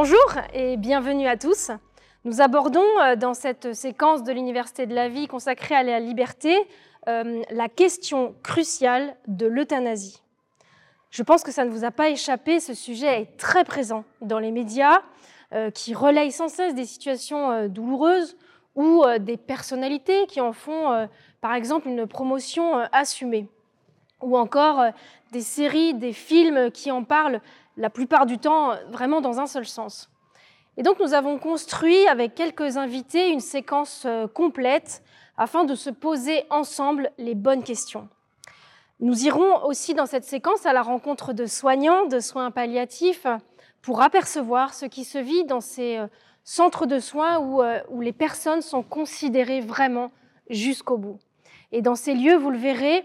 Bonjour et bienvenue à tous. Nous abordons euh, dans cette séquence de l'Université de la vie consacrée à la liberté euh, la question cruciale de l'euthanasie. Je pense que ça ne vous a pas échappé, ce sujet est très présent dans les médias euh, qui relayent sans cesse des situations douloureuses ou des personnalités qui en font par exemple une promotion assumée ou encore des séries, des films qui en parlent la plupart du temps vraiment dans un seul sens. Et donc nous avons construit avec quelques invités une séquence euh, complète afin de se poser ensemble les bonnes questions. Nous irons aussi dans cette séquence à la rencontre de soignants, de soins palliatifs, pour apercevoir ce qui se vit dans ces euh, centres de soins euh, où les personnes sont considérées vraiment jusqu'au bout. Et dans ces lieux, vous le verrez,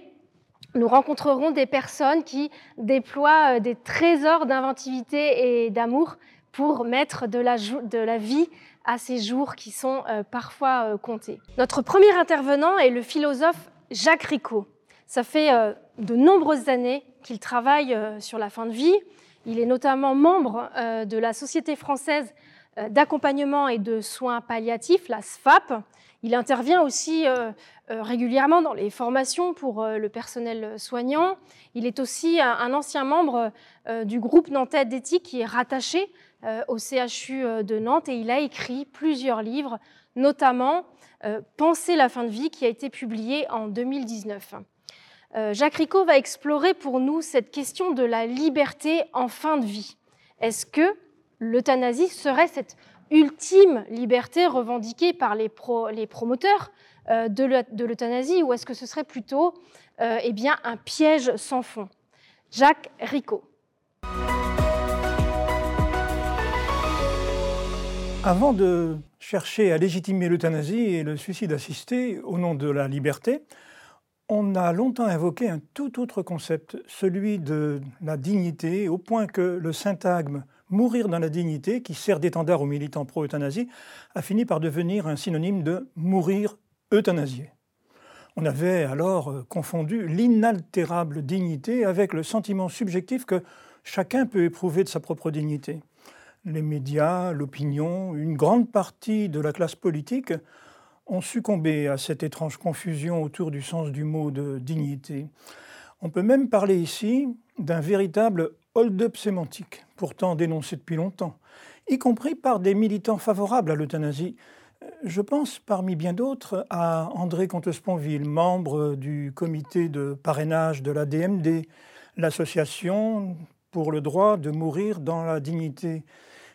nous rencontrerons des personnes qui déploient euh, des trésors d'inventivité et d'amour pour mettre de la, vie à ces jours qui sont euh, parfois euh, comptés. Notre premier intervenant est le philosophe Jacques Ricot. Ça fait de nombreuses années qu'il travaille sur la fin de vie. Il est notamment membre de la Société française d'accompagnement et de soins palliatifs, la SFAP. Il intervient aussi euh, régulièrement dans les formations pour euh, le personnel soignant. Il est aussi un ancien membre euh, du groupe nantais d'éthique qui est rattaché au CHU de Nantes et il a écrit plusieurs livres, notamment Penser la fin de vie qui a été publié en 2019. Jacques Ricot va explorer pour nous cette question de la liberté en fin de vie. Est-ce que l'euthanasie serait cette ultime liberté revendiquée par les, promoteurs euh, de l'euthanasie ou est-ce que ce serait plutôt euh, eh un piège sans fond? Jacques Ricot. Avant de chercher à légitimer l'euthanasie et le suicide assisté au nom de la liberté, on a longtemps invoqué un tout autre concept, celui de la dignité, au point que le syntagme mourir dans la dignité, qui sert d'étendard aux militants pro-euthanasie, a fini par devenir un synonyme de mourir euthanasié. On avait alors euh, confondu l'inaltérable dignité avec le sentiment subjectif que chacun peut éprouver de sa propre dignité. Les médias, l'opinion, une grande partie de la classe politique ont succombé à cette étrange confusion autour du sens du mot de dignité. On peut même parler ici d'un véritable hold-up sémantique, pourtant dénoncé depuis longtemps, y compris par des militants favorables à l'euthanasie, je pense parmi bien d'autres à André Comte-Sponville, membre du comité de parrainage de la DMD, l'association pour le droit de mourir dans la dignité,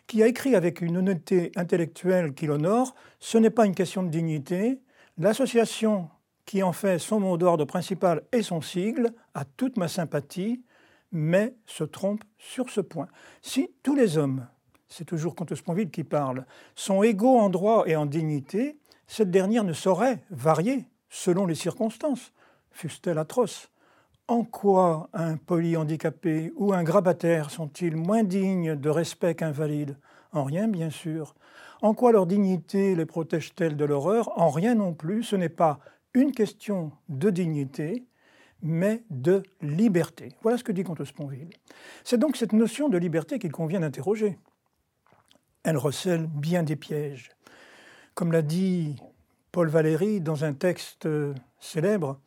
qui a écrit avec une honnêteté intellectuelle qui l'honore, ce n'est pas une question de dignité, l'association qui en fait son mot d'ordre principal et son sigle a toute ma sympathie, mais se trompe sur ce point. Si tous les hommes c'est toujours Comte Sponville qui parle, sont égaux en droit et en dignité, cette dernière ne saurait varier selon les circonstances, fussent-elles atroces. En quoi un polyhandicapé ou un grabataire sont-ils moins dignes de respect qu'un valide En rien, bien sûr. En quoi leur dignité les protège-t-elle de l'horreur? En rien non plus. Ce n'est pas une question de dignité, mais de liberté. Voilà ce que dit Comte Sponville. C'est donc cette notion de liberté qu'il convient d'interroger elle recèle bien des pièges. Comme l'a dit Paul Valéry dans un texte célèbre,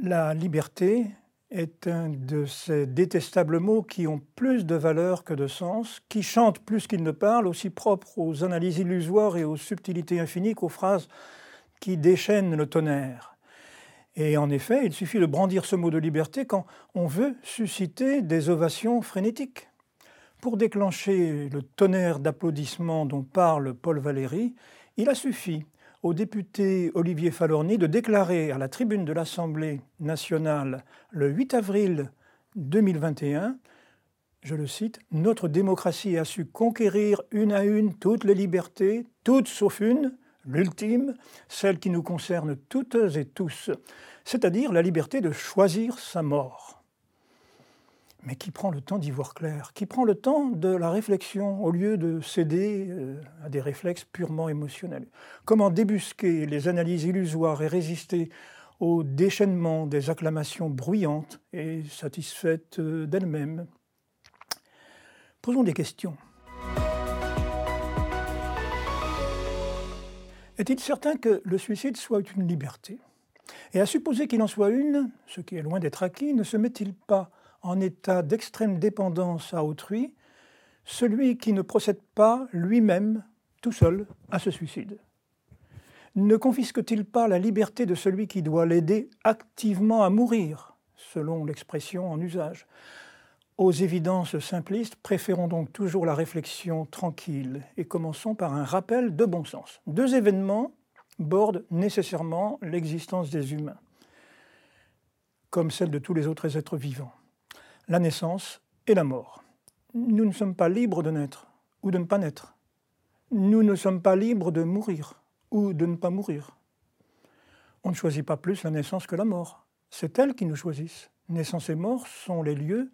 la liberté est un de ces détestables mots qui ont plus de valeur que de sens, qui chantent plus qu'ils ne parlent, aussi propres aux analyses illusoires et aux subtilités infinies qu'aux phrases qui déchaînent le tonnerre. Et en effet, il suffit de brandir ce mot de liberté quand on veut susciter des ovations frénétiques. Pour déclencher le tonnerre d'applaudissements dont parle Paul Valéry, il a suffi au député Olivier Falorni de déclarer à la tribune de l'Assemblée nationale le 8 avril 2021, je le cite, Notre démocratie a su conquérir une à une toutes les libertés, toutes sauf une, l'ultime, celle qui nous concerne toutes et tous, c'est-à-dire la liberté de choisir sa mort. Mais qui prend le temps d'y voir clair Qui prend le temps de la réflexion au lieu de céder euh, à des réflexes purement émotionnels Comment débusquer les analyses illusoires et résister au déchaînement des acclamations bruyantes et satisfaites euh, d'elles-mêmes? Posons des questions. Est-il certain que le suicide soit une liberté? Et à supposer qu'il en soit une, ce qui est loin d'être acquis, ne se met-il pas en état d'extrême dépendance à autrui celui qui ne procède pas lui-même, tout seul, à ce suicide? Ne confisque-t-il pas la liberté de celui qui doit l'aider activement à mourir, selon l'expression en usage? Aux évidences simplistes, préférons donc toujours la réflexion tranquille et commençons par un rappel de bon sens. Deux événements bordent nécessairement l'existence des humains, comme celle de tous les autres êtres vivants. La naissance et la mort. Nous ne sommes pas libres de naître ou de ne pas naître. Nous ne sommes pas libres de mourir ou de ne pas mourir. On ne choisit pas plus la naissance que la mort. C'est elles qui nous choisissent. Naissance et mort sont les lieux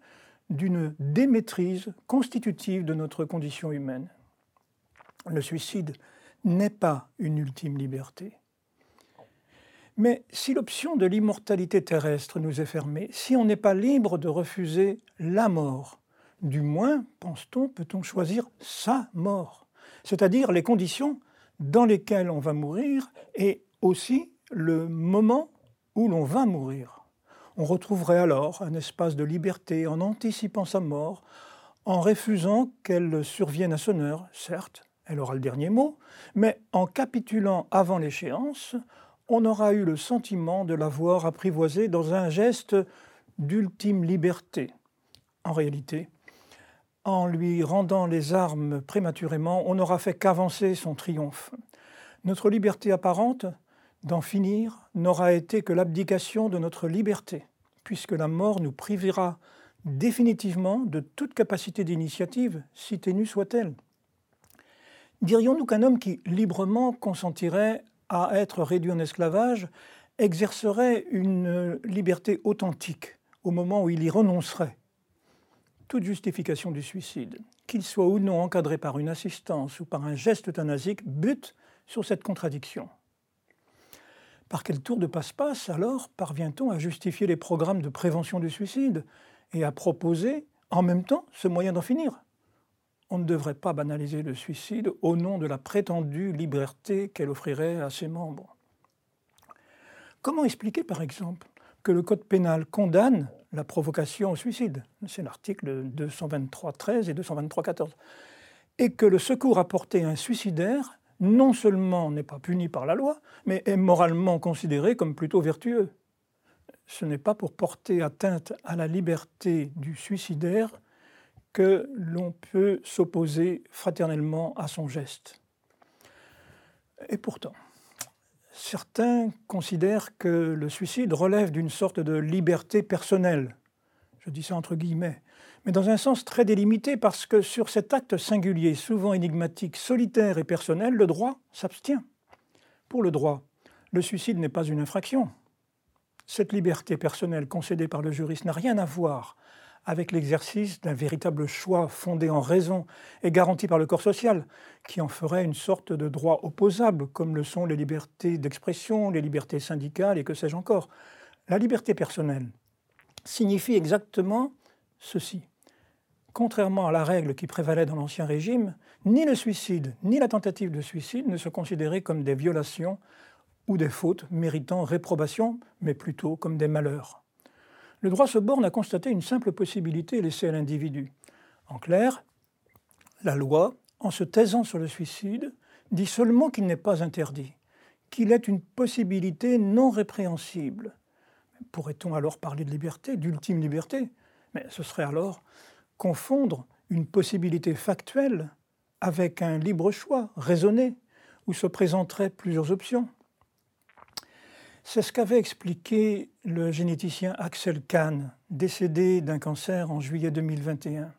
d'une démaîtrise constitutive de notre condition humaine. Le suicide n'est pas une ultime liberté. Mais si l'option de l'immortalité terrestre nous est fermée, si on n'est pas libre de refuser la mort, du moins, pense-t-on, peut-on choisir sa mort, c'est-à-dire les conditions dans lesquelles on va mourir et aussi le moment où l'on va mourir on retrouverait alors un espace de liberté en anticipant sa mort, en refusant qu'elle survienne à son heure, certes, elle aura le dernier mot, mais en capitulant avant l'échéance, on aura eu le sentiment de l'avoir apprivoisée dans un geste d'ultime liberté. En réalité, en lui rendant les armes prématurément, on n'aura fait qu'avancer son triomphe. Notre liberté apparente, d'en finir n'aura été que l'abdication de notre liberté, puisque la mort nous privera définitivement de toute capacité d'initiative, si ténue soit-elle. Dirions-nous qu'un homme qui librement consentirait à être réduit en esclavage exercerait une liberté authentique au moment où il y renoncerait? Toute justification du suicide, qu'il soit ou non encadré par une assistance ou par un geste euthanasique, bute sur cette contradiction. Par quel tour de passe-passe, alors, parvient-on à justifier les programmes de prévention du suicide et à proposer en même temps ce moyen d'en finir? On ne devrait pas banaliser le suicide au nom de la prétendue liberté qu'elle offrirait à ses membres. Comment expliquer, par exemple, que le Code pénal condamne la provocation au suicide? C'est l'article 223.13 et 223.14. Et que le secours apporté à un suicidaire non seulement n'est pas puni par la loi, mais est moralement considéré comme plutôt vertueux. Ce n'est pas pour porter atteinte à la liberté du suicidaire que l'on peut s'opposer fraternellement à son geste. Et pourtant, certains considèrent que le suicide relève d'une sorte de liberté personnelle. Je dis ça entre guillemets mais dans un sens très délimité parce que sur cet acte singulier, souvent énigmatique, solitaire et personnel, le droit s'abstient. Pour le droit, le suicide n'est pas une infraction. Cette liberté personnelle concédée par le juriste n'a rien à voir avec l'exercice d'un véritable choix fondé en raison et garanti par le corps social, qui en ferait une sorte de droit opposable, comme le sont les libertés d'expression, les libertés syndicales et que sais-je encore. La liberté personnelle signifie exactement ceci contrairement à la règle qui prévalait dans l'Ancien Régime, ni le suicide ni la tentative de suicide ne se considéraient comme des violations ou des fautes méritant réprobation, mais plutôt comme des malheurs. Le droit se borne à constater une simple possibilité laissée à l'individu. En clair, la loi, en se taisant sur le suicide, dit seulement qu'il n'est pas interdit, qu'il est une possibilité non répréhensible. Pourrait-on alors parler de liberté, d'ultime liberté? Mais ce serait alors confondre une possibilité factuelle avec un libre choix raisonné, où se présenteraient plusieurs options. C'est ce qu'avait expliqué le généticien Axel Kahn, décédé d'un cancer en juillet 2021.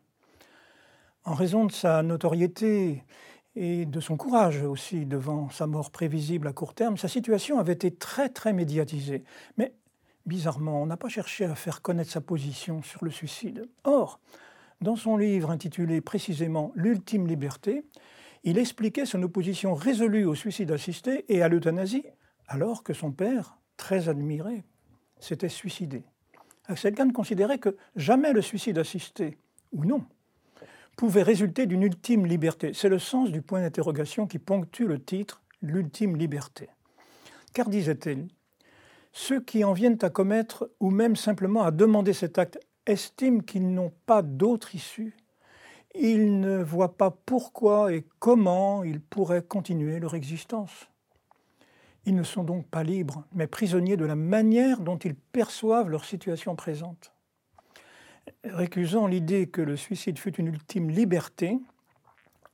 En raison de sa notoriété et de son courage aussi devant sa mort prévisible à court terme, sa situation avait été très très médiatisée. Mais bizarrement, on n'a pas cherché à faire connaître sa position sur le suicide. Or, dans son livre intitulé précisément L'ultime liberté, il expliquait son opposition résolue au suicide assisté et à l'euthanasie, alors que son père, très admiré, s'était suicidé. Axel considérait que jamais le suicide assisté, ou non, pouvait résulter d'une ultime liberté. C'est le sens du point d'interrogation qui ponctue le titre l'ultime liberté. Car, disait-elle, ceux qui en viennent à commettre ou même simplement à demander cet acte estiment qu'ils n'ont pas d'autre issue. Ils ne voient pas pourquoi et comment ils pourraient continuer leur existence. Ils ne sont donc pas libres, mais prisonniers de la manière dont ils perçoivent leur situation présente. Récusant l'idée que le suicide fut une ultime liberté,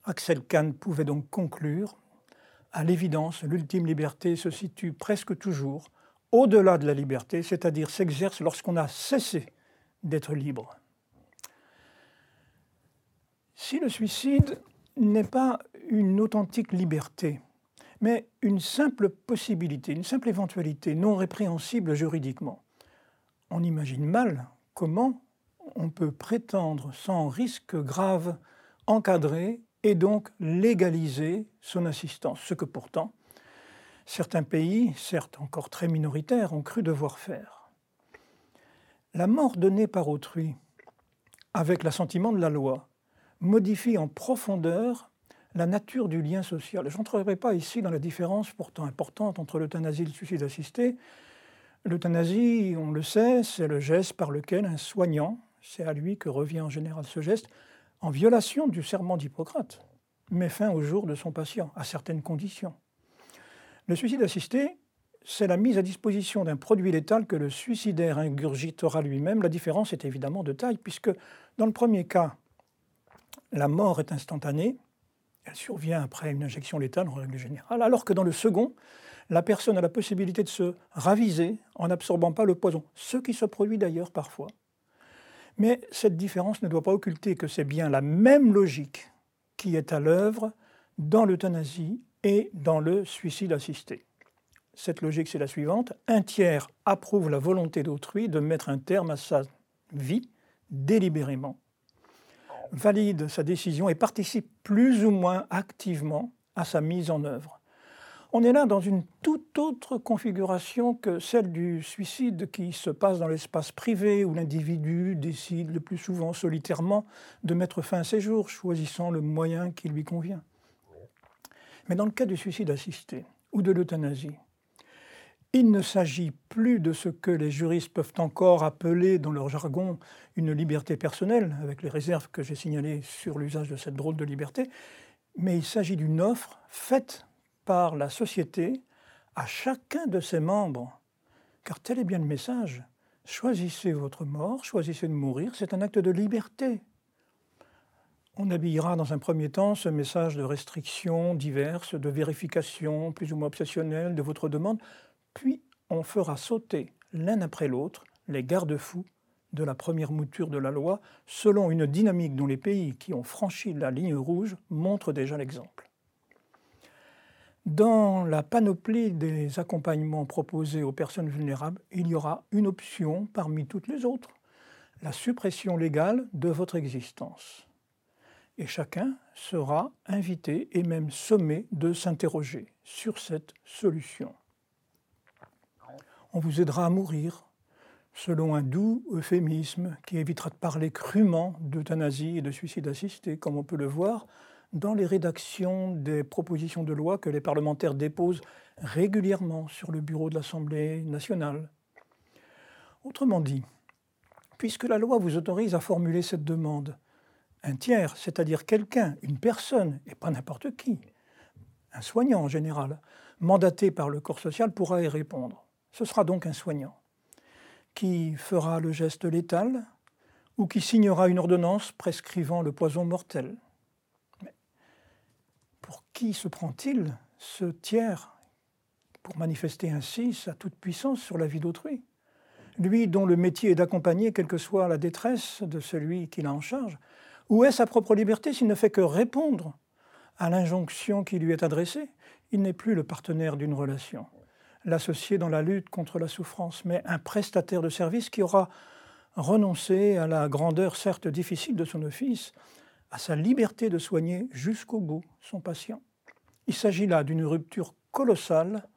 Axel Kahn pouvait donc conclure À l'évidence, l'ultime liberté se situe presque toujours au-delà de la liberté, c'est-à-dire s'exerce lorsqu'on a cessé d'être libre. Si le suicide n'est pas une authentique liberté, mais une simple possibilité, une simple éventualité non répréhensible juridiquement. On imagine mal comment on peut prétendre sans risque grave encadrer et donc légaliser son assistance, ce que pourtant certains pays, certes encore très minoritaires, ont cru devoir faire. La mort donnée par autrui, avec l'assentiment de la loi, modifie en profondeur la nature du lien social. Je n'entrerai pas ici dans la différence pourtant importante entre l'euthanasie et le suicide assisté. L'euthanasie, on le sait, c'est le geste par lequel un soignant, c'est à lui que revient en général ce geste, en violation du serment d'Hippocrate, met fin au jour de son patient, à certaines conditions. Le suicide assisté, c'est la mise à disposition d'un produit létal que le suicidaire ingurgitera lui-même. La différence est évidemment de taille, puisque dans le premier cas, la mort est instantanée, elle survient après une injection létale en règle générale, alors que dans le second, la personne a la possibilité de se raviser en n'absorbant pas le poison, ce qui se produit d'ailleurs parfois. Mais cette différence ne doit pas occulter que c'est bien la même logique qui est à l'œuvre dans l'euthanasie et dans le suicide assisté. Cette logique, c'est la suivante. Un tiers approuve la volonté d'autrui de mettre un terme à sa vie délibérément valide sa décision et participe plus ou moins activement à sa mise en œuvre. On est là dans une toute autre configuration que celle du suicide qui se passe dans l'espace privé où l'individu décide le plus souvent solitairement de mettre fin à ses jours, choisissant le moyen qui lui convient. Mais dans le cas du suicide assisté ou de l'euthanasie, il ne s'agit plus de ce que les juristes peuvent encore appeler dans leur jargon une liberté personnelle, avec les réserves que j'ai signalées sur l'usage de cette drôle de liberté, mais il s'agit d'une offre faite par la société à chacun de ses membres. Car tel est bien le message. Choisissez votre mort, choisissez de mourir, c'est un acte de liberté. On habillera dans un premier temps ce message de restrictions diverses, de vérifications plus ou moins obsessionnelles de votre demande puis on fera sauter l'un après l'autre les garde-fous de la première mouture de la loi selon une dynamique dont les pays qui ont franchi la ligne rouge montrent déjà l'exemple. Dans la panoplie des accompagnements proposés aux personnes vulnérables, il y aura une option parmi toutes les autres, la suppression légale de votre existence. Et chacun sera invité et même sommé de s'interroger sur cette solution on vous aidera à mourir, selon un doux euphémisme qui évitera de parler crûment d'euthanasie et de suicide assisté, comme on peut le voir dans les rédactions des propositions de loi que les parlementaires déposent régulièrement sur le bureau de l'Assemblée nationale. Autrement dit, puisque la loi vous autorise à formuler cette demande, un tiers, c'est-à-dire quelqu'un, une personne, et pas n'importe qui, un soignant en général, mandaté par le corps social, pourra y répondre. Ce sera donc un soignant qui fera le geste létal ou qui signera une ordonnance prescrivant le poison mortel. Mais pour qui se prend-il ce tiers pour manifester ainsi sa toute-puissance sur la vie d'autrui? Lui dont le métier est d'accompagner quelle que soit la détresse de celui qui l'a en charge Où est sa propre liberté s'il ne fait que répondre à l'injonction qui lui est adressée? Il n'est plus le partenaire d'une relation l'associer dans la lutte contre la souffrance, mais un prestataire de service qui aura renoncé à la grandeur certes difficile de son office, à sa liberté de soigner jusqu'au bout son patient. Il s'agit là d'une rupture colossale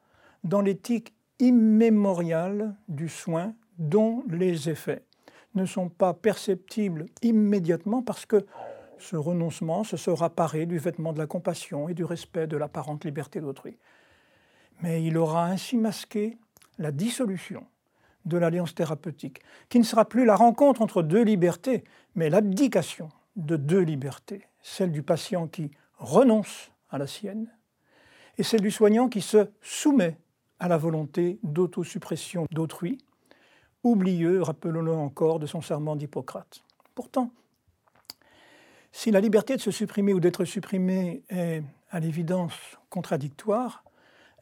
dans l'éthique immémoriale du soin dont les effets ne sont pas perceptibles immédiatement parce que ce renoncement se sera paré du vêtement de la compassion et du respect de l'apparente liberté d'autrui. Mais il aura ainsi masqué la dissolution de l'alliance thérapeutique, qui ne sera plus la rencontre entre deux libertés, mais l'abdication de deux libertés, celle du patient qui renonce à la sienne et celle du soignant qui se soumet à la volonté d'autosuppression d'autrui, oublieux, rappelons-le encore, de son serment d'Hippocrate. Pourtant, si la liberté de se supprimer ou d'être supprimé est à l'évidence contradictoire,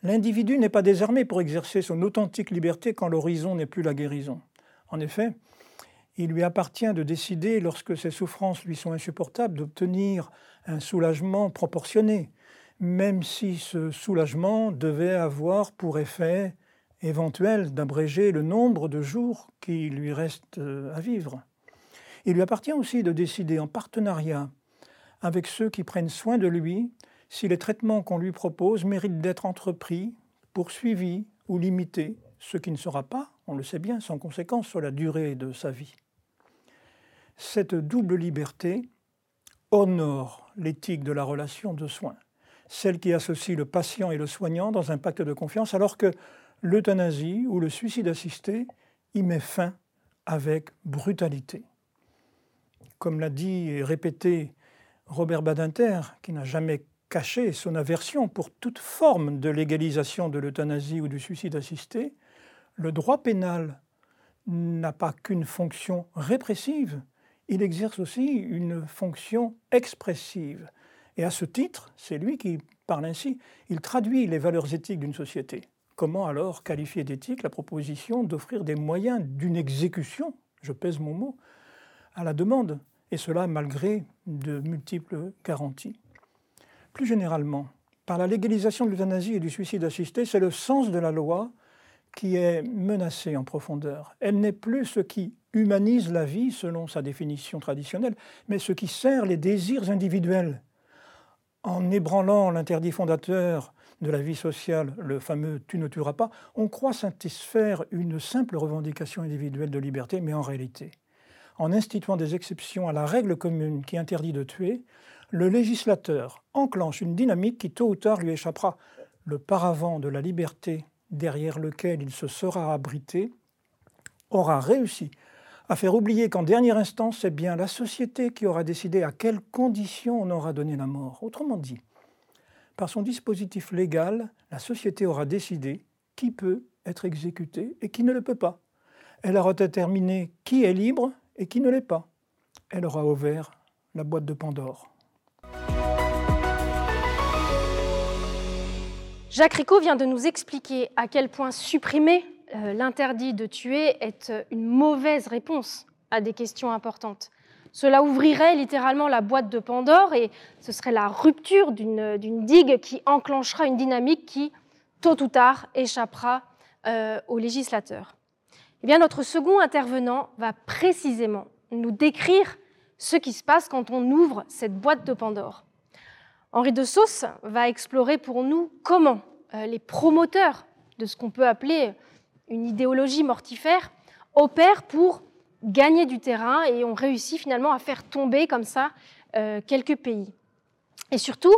l'individu n'est pas désarmé pour exercer son authentique liberté quand l'horizon n'est plus la guérison. En effet, il lui appartient de décider, lorsque ses souffrances lui sont insupportables, d'obtenir un soulagement proportionné, même si ce soulagement devait avoir pour effet éventuel d'abréger le nombre de jours qui lui restent euh, à vivre. Il lui appartient aussi de décider en partenariat avec ceux qui prennent soin de lui si les traitements qu'on lui propose méritent d'être entrepris, poursuivis ou limités, ce qui ne sera pas, on le sait bien, sans conséquence sur la durée de sa vie. Cette double liberté honore l'éthique de la relation de soins, celle qui associe le patient et le soignant dans un pacte de confiance, alors que l'euthanasie ou le suicide assisté y met fin avec brutalité comme l'a dit et répété Robert Badinter, qui n'a jamais caché son aversion pour toute forme de légalisation de l'euthanasie ou du suicide assisté, le droit pénal n'a pas qu'une fonction répressive, il exerce aussi une fonction expressive. Et à ce titre, c'est lui qui parle ainsi, il traduit les valeurs éthiques d'une société. Comment alors qualifier d'éthique la proposition d'offrir des moyens d'une exécution, je pèse mon mot, à la demande, et cela malgré de multiples garanties? Plus généralement, par la légalisation de l'euthanasie et du suicide assisté, c'est le sens de la loi qui est menacé en profondeur. Elle n'est plus ce qui humanise la vie selon sa définition traditionnelle, mais ce qui sert les désirs individuels. En ébranlant l'interdit fondateur de la vie sociale, le fameux tu ne tueras pas, on croit satisfaire une simple revendication individuelle de liberté, mais en réalité, en instituant des exceptions à la règle commune qui interdit de tuer, le législateur enclenche une dynamique qui tôt ou tard lui échappera. Le paravent de la liberté derrière lequel il se sera abrité aura réussi à faire oublier qu'en dernière instance, c'est bien la société qui aura décidé à quelles conditions on aura donné la mort. Autrement dit, par son dispositif légal, la société aura décidé qui peut être exécuté et qui ne le peut pas. Elle aura déterminé qui est libre et qui ne l'est pas. Elle aura ouvert la boîte de Pandore. Jacques Ricot vient de nous expliquer à quel point supprimer euh, l'interdit de tuer est euh, une mauvaise réponse à des questions importantes. Cela ouvrirait littéralement la boîte de Pandore et ce serait la rupture d'une digue qui enclenchera une dynamique qui, tôt ou tard, échappera euh, aux législateurs. Eh notre second intervenant va précisément nous décrire ce qui se passe quand on ouvre cette boîte de Pandore. Henri de Sauce va explorer pour nous comment euh, les promoteurs de ce qu'on peut appeler une idéologie mortifère opèrent pour gagner du terrain et ont réussi finalement à faire tomber comme ça euh, quelques pays. Et surtout,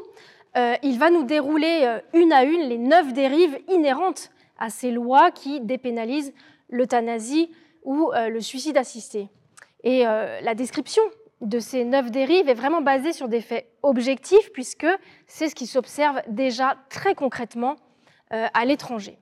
euh, il va nous dérouler une à une les neuf dérives inhérentes à ces lois qui dépénalisent l'euthanasie ou le suicide assisté. Et la description de ces neuf dérives est vraiment basée sur des faits objectifs, puisque c'est ce qui s'observe déjà très concrètement euh, à l'étranger.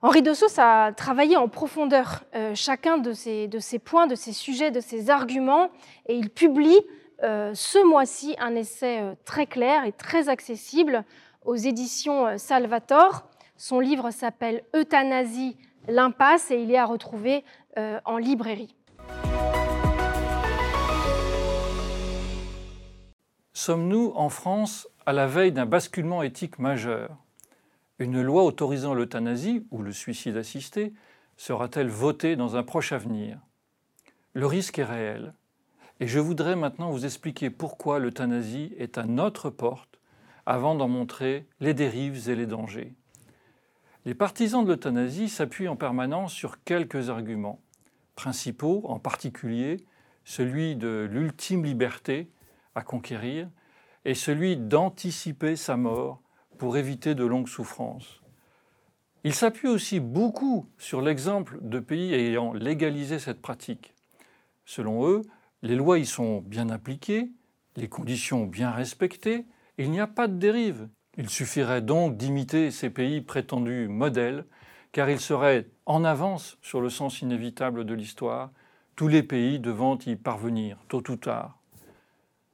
Henri de a travaillé en profondeur chacun de ces, de ces, points, de ces sujets, de ces arguments, et il publie ce mois-ci un essai très clair et très accessible aux éditions Salvator. Son livre s'appelle Euthanasie, l'impasse et il est à retrouver euh, en librairie. Sommes-nous en France à la veille d'un basculement éthique majeur? Une loi autorisant l'euthanasie ou le suicide assisté sera-t-elle votée dans un proche avenir? Le risque est réel. Et je voudrais maintenant vous expliquer pourquoi l'euthanasie est à notre porte avant d'en montrer les dérives et les dangers. Les partisans de l'euthanasie s'appuient en permanence sur quelques arguments principaux, en particulier celui de l'ultime liberté à conquérir et celui d'anticiper sa mort pour éviter de longues souffrances. Il s'appuie aussi beaucoup sur l'exemple de pays ayant légalisé cette pratique. Selon eux, les lois y sont bien appliquées, les conditions bien respectées, il n'y a pas de dérive. Il suffirait donc d'imiter ces pays prétendus modèles, car ils seraient en avance sur le sens inévitable de l'histoire, tous les pays devant y parvenir, tôt ou tard.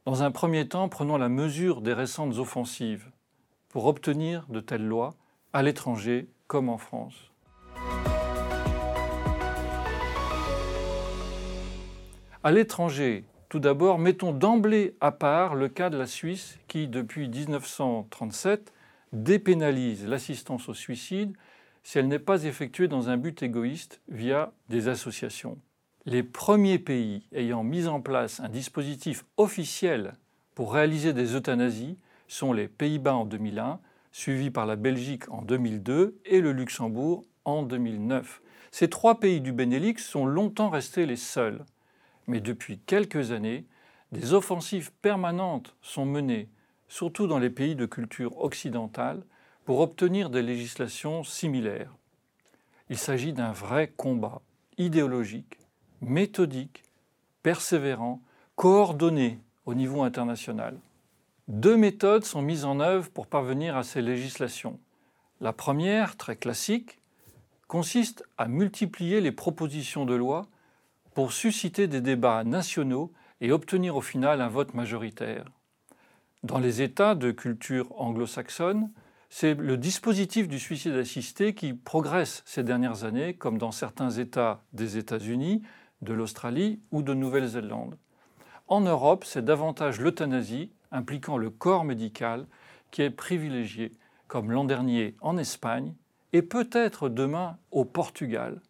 Dans un premier temps, prenons la mesure des récentes offensives pour obtenir de telles lois, à l'étranger comme en France. À l'étranger, tout d'abord, mettons d'emblée à part le cas de la Suisse qui, depuis 1937, dépénalise l'assistance au suicide si elle n'est pas effectuée dans un but égoïste via des associations. Les premiers pays ayant mis en place un dispositif officiel pour réaliser des euthanasies sont les Pays-Bas en 2001, suivis par la Belgique en 2002 et le Luxembourg en 2009. Ces trois pays du Benelux sont longtemps restés les seuls. Mais depuis quelques années, des offensives permanentes sont menées, surtout dans les pays de culture occidentale, pour obtenir des législations similaires. Il s'agit d'un vrai combat idéologique, méthodique, persévérant, coordonné au niveau international. Deux méthodes sont mises en œuvre pour parvenir à ces législations. La première, très classique, consiste à multiplier les propositions de loi pour susciter des débats nationaux et obtenir au final un vote majoritaire. Dans les États de culture anglo-saxonne, c'est le dispositif du suicide assisté qui progresse ces dernières années, comme dans certains États des États-Unis, de l'Australie ou de Nouvelle-Zélande. En Europe, c'est davantage l'euthanasie impliquant le corps médical qui est privilégié, comme l'an dernier en Espagne et peut-être demain au Portugal.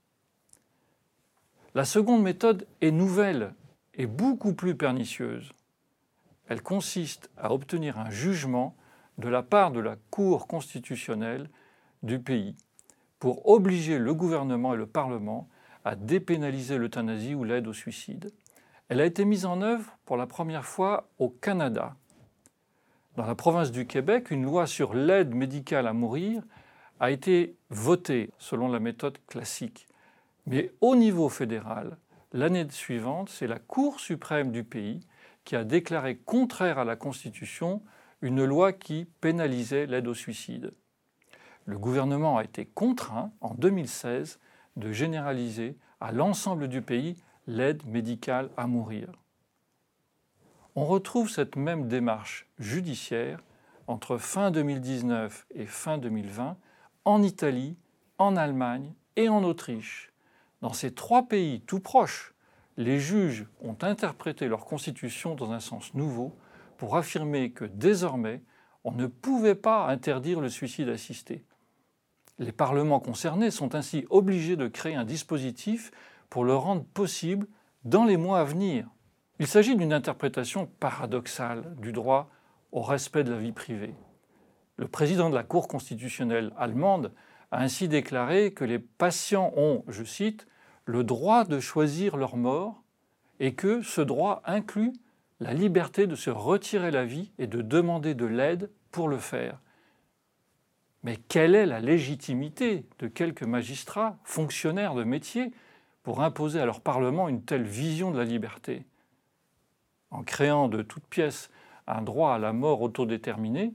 La seconde méthode est nouvelle et beaucoup plus pernicieuse. Elle consiste à obtenir un jugement de la part de la Cour constitutionnelle du pays pour obliger le gouvernement et le Parlement à dépénaliser l'euthanasie ou l'aide au suicide. Elle a été mise en œuvre pour la première fois au Canada dans la province du Québec, une loi sur l'aide médicale à mourir a été votée selon la méthode classique. Mais au niveau fédéral, l'année suivante, c'est la Cour suprême du pays qui a déclaré contraire à la Constitution une loi qui pénalisait l'aide au suicide. Le gouvernement a été contraint, en 2016, de généraliser à l'ensemble du pays l'aide médicale à mourir on retrouve cette même démarche judiciaire entre fin 2019 et fin 2020 en Italie, en Allemagne et en Autriche. Dans ces trois pays tout proches, les juges ont interprété leur constitution dans un sens nouveau pour affirmer que désormais, on ne pouvait pas interdire le suicide assisté. Les parlements concernés sont ainsi obligés de créer un dispositif pour le rendre possible dans les mois à venir. Il s'agit d'une interprétation paradoxale du droit au respect de la vie privée. Le président de la Cour constitutionnelle allemande a ainsi déclaré que les patients ont, je cite, le droit de choisir leur mort et que ce droit inclut la liberté de se retirer la vie et de demander de l'aide pour le faire. Mais quelle est la légitimité de quelques magistrats, fonctionnaires de métier, pour imposer à leur Parlement une telle vision de la liberté en créant de toutes pièces un droit à la mort autodéterminée,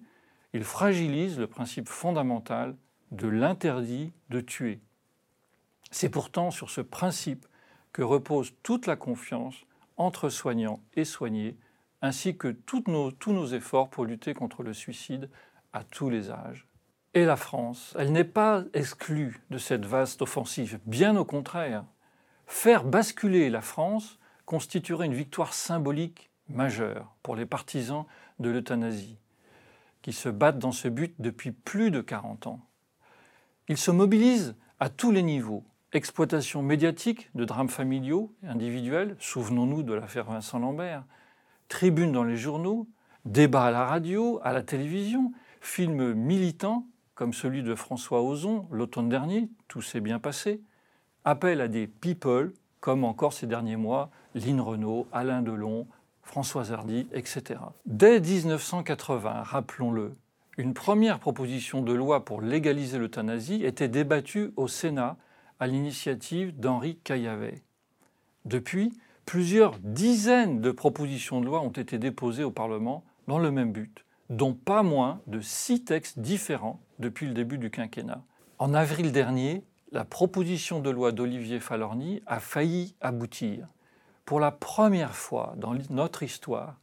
il fragilise le principe fondamental de l'interdit de tuer. C'est pourtant sur ce principe que repose toute la confiance entre soignants et soignés, ainsi que tous nos efforts pour lutter contre le suicide à tous les âges. Et la France, elle n'est pas exclue de cette vaste offensive, bien au contraire. Faire basculer la France constituerait une victoire symbolique majeure pour les partisans de l'euthanasie, qui se battent dans ce but depuis plus de 40 ans. Ils se mobilisent à tous les niveaux. Exploitation médiatique de drames familiaux et individuels, souvenons-nous de l'affaire Vincent Lambert, tribunes dans les journaux, débats à la radio, à la télévision, films militants comme celui de François Ozon l'automne dernier, tout s'est bien passé, appel à des people comme encore ces derniers mois Lynn Renault, Alain Delon, François Hardy, etc. Dès 1980, rappelons-le, une première proposition de loi pour légaliser l'euthanasie était débattue au Sénat à l'initiative d'Henri Caillavet. Depuis, plusieurs dizaines de propositions de loi ont été déposées au Parlement dans le même but, dont pas moins de six textes différents depuis le début du quinquennat. En avril dernier, la proposition de loi d'Olivier Falorni a failli aboutir. Pour la première fois dans notre histoire,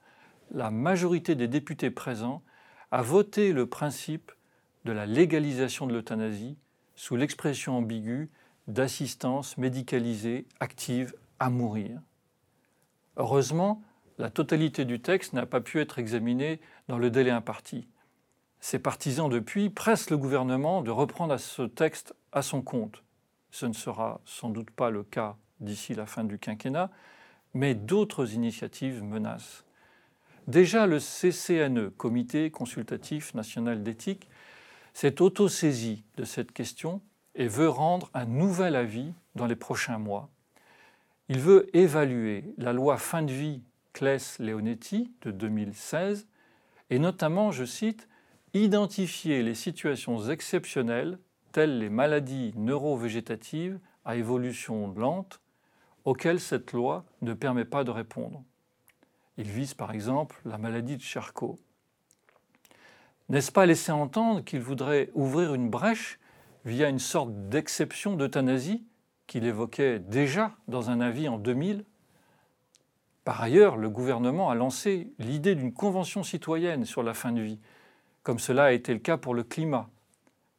la majorité des députés présents a voté le principe de la légalisation de l'euthanasie sous l'expression ambiguë d'assistance médicalisée active à mourir. Heureusement, la totalité du texte n'a pas pu être examinée dans le délai imparti. Ses partisans depuis pressent le gouvernement de reprendre ce texte à son compte. Ce ne sera sans doute pas le cas d'ici la fin du quinquennat, mais d'autres initiatives menacent. Déjà, le CCNE, Comité consultatif national d'éthique, s'est autosaisi de cette question et veut rendre un nouvel avis dans les prochains mois. Il veut évaluer la loi fin de vie Claes-Leonetti de 2016 et notamment, je cite, identifier les situations exceptionnelles telles les maladies neurovégétatives à évolution lente auxquelles cette loi ne permet pas de répondre. Il vise par exemple la maladie de Charcot. N'est-ce pas laisser entendre qu'il voudrait ouvrir une brèche via une sorte d'exception d'euthanasie qu'il évoquait déjà dans un avis en 2000 Par ailleurs, le gouvernement a lancé l'idée d'une convention citoyenne sur la fin de vie, comme cela a été le cas pour le climat.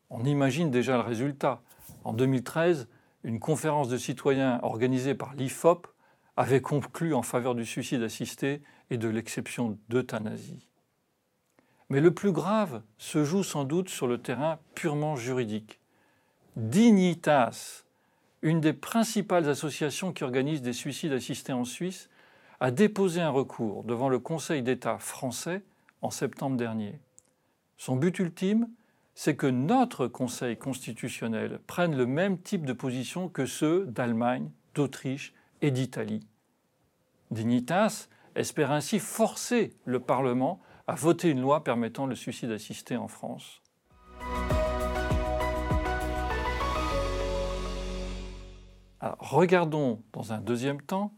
On imagine déjà le résultat. En 2013, une conférence de citoyens organisée par l'IFOP avait conclu en faveur du suicide assisté et de l'exception d'euthanasie. Mais le plus grave se joue sans doute sur le terrain purement juridique. Dignitas, une des principales associations qui organisent des suicides assistés en Suisse, a déposé un recours devant le Conseil d'État français en septembre dernier. Son but ultime, c'est que notre Conseil constitutionnel prenne le même type de position que ceux d'Allemagne, d'Autriche et d'Italie. Dignitas espère ainsi forcer le Parlement à voter une loi permettant le suicide assisté en France. regardons dans un deuxième temps